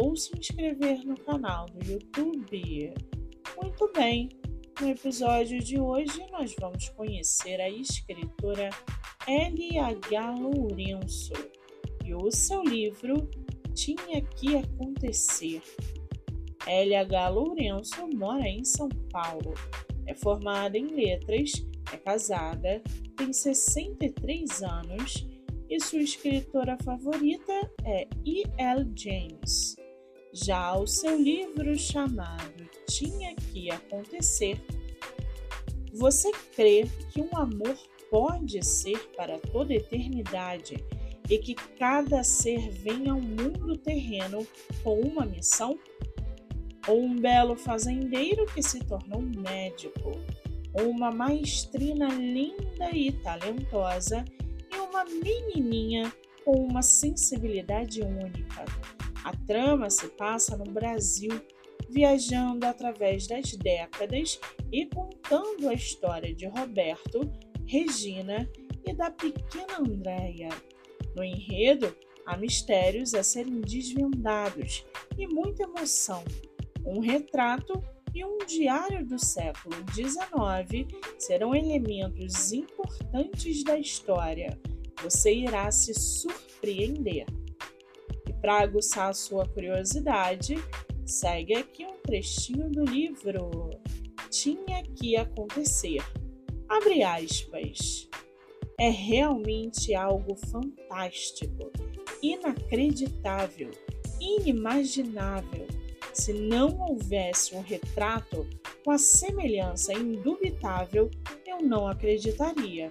ou se inscrever no canal do YouTube. Muito bem, no episódio de hoje nós vamos conhecer a escritora L.H. Lourenço e o seu livro Tinha que Acontecer. L.H. Lourenço mora em São Paulo, é formada em letras, é casada, tem 63 anos e sua escritora favorita é E.L. James. Já o seu livro chamado Tinha que Acontecer, você crê que um amor pode ser para toda eternidade e que cada ser vem ao mundo terreno com uma missão? Ou um belo fazendeiro que se torna um médico? Ou uma maestrina linda e talentosa e uma menininha com uma sensibilidade única? A trama se passa no Brasil, viajando através das décadas e contando a história de Roberto, Regina e da pequena Andréia. No enredo, há mistérios a serem desvendados e muita emoção. Um retrato e um diário do século XIX serão elementos importantes da história. Você irá se surpreender. Para aguçar a sua curiosidade, segue aqui um trechinho do livro Tinha que acontecer. Abre aspas. É realmente algo fantástico, inacreditável, inimaginável. Se não houvesse um retrato com a semelhança indubitável, eu não acreditaria.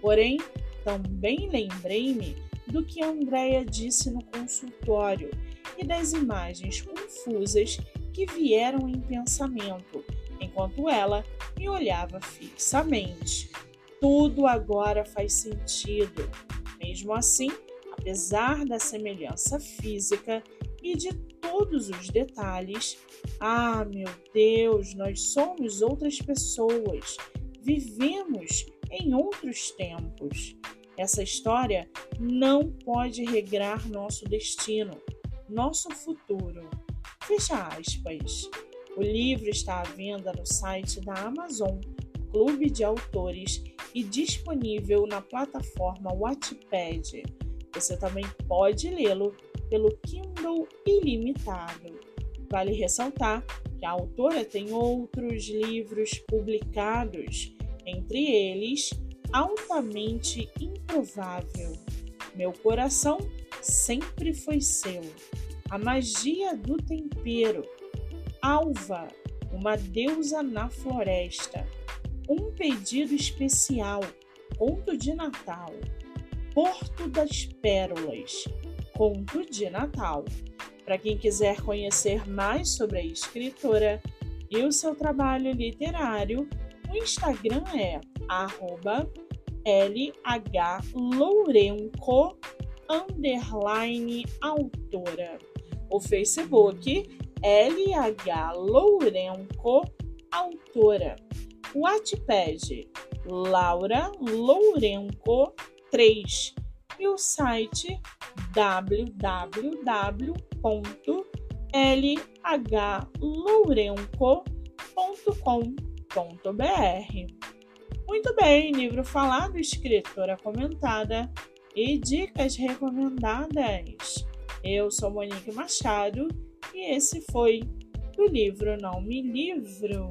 Porém, também lembrei-me do que Andréia disse no consultório e das imagens confusas que vieram em pensamento, enquanto ela me olhava fixamente. Tudo agora faz sentido. Mesmo assim, apesar da semelhança física e de todos os detalhes, ah, meu Deus, nós somos outras pessoas, vivemos em outros tempos. Essa história não pode regrar nosso destino, nosso futuro. Fecha aspas. O livro está à venda no site da Amazon, Clube de Autores, e disponível na plataforma Wattpad. Você também pode lê-lo pelo Kindle Ilimitado. Vale ressaltar que a autora tem outros livros publicados, entre eles altamente improvável. Meu coração sempre foi seu. A magia do tempero. Alva, uma deusa na floresta. Um pedido especial. Conto de Natal. Porto das Pérolas. Conto de Natal. Para quem quiser conhecer mais sobre a escritora e o seu trabalho literário, o Instagram é arroba lhlourenco underline autora. O Facebook lhlourenco autora. O Wattpad Laura Lourenco 3 e o site www.lhlourenco.com.br. Muito bem, livro falado, escritora comentada e dicas recomendadas. Eu sou Monique Machado e esse foi o livro Não Me Livro.